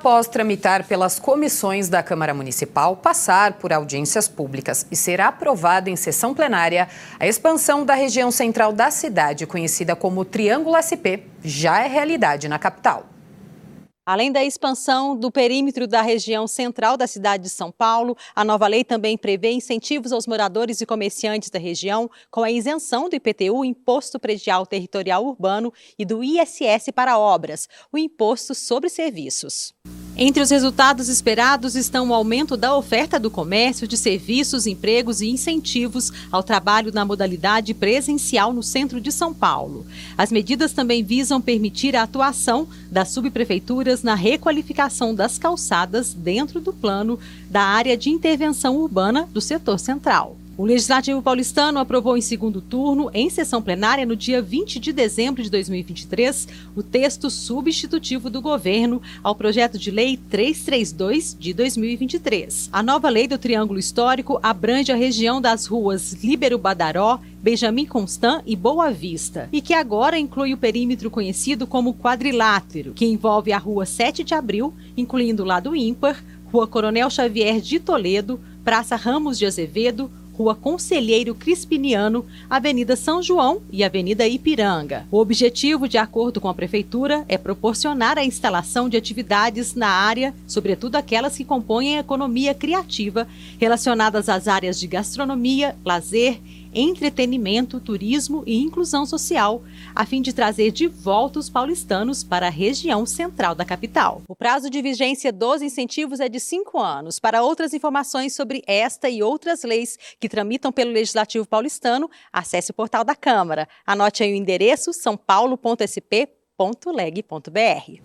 após tramitar pelas comissões da Câmara Municipal, passar por audiências públicas e ser aprovado em sessão plenária, a expansão da região central da cidade, conhecida como Triângulo SP, já é realidade na capital. Além da expansão do perímetro da região central da cidade de São Paulo, a nova lei também prevê incentivos aos moradores e comerciantes da região com a isenção do IPTU, Imposto Predial Territorial Urbano, e do ISS para obras, o Imposto sobre Serviços. Entre os resultados esperados estão o aumento da oferta do comércio, de serviços, empregos e incentivos ao trabalho na modalidade presencial no centro de São Paulo. As medidas também visam permitir a atuação das subprefeituras na requalificação das calçadas dentro do plano da área de intervenção urbana do setor central. O Legislativo paulistano aprovou em segundo turno, em sessão plenária, no dia 20 de dezembro de 2023, o texto substitutivo do governo ao projeto de lei 332 de 2023. A nova lei do Triângulo Histórico abrange a região das ruas Líbero Badaró, Benjamin Constant e Boa Vista, e que agora inclui o perímetro conhecido como quadrilátero, que envolve a Rua 7 de Abril, incluindo o lado ímpar, Rua Coronel Xavier de Toledo, Praça Ramos de Azevedo, Rua Conselheiro Crispiniano, Avenida São João e Avenida Ipiranga. O objetivo, de acordo com a Prefeitura, é proporcionar a instalação de atividades na área, sobretudo aquelas que compõem a economia criativa, relacionadas às áreas de gastronomia, lazer, entretenimento, turismo e inclusão social, a fim de trazer de volta os paulistanos para a região central da capital. O prazo de vigência dos incentivos é de cinco anos. Para outras informações sobre esta e outras leis que tramitam pelo Legislativo paulistano, acesse o portal da Câmara. Anote aí o endereço sãopaulo.sp.leg.br.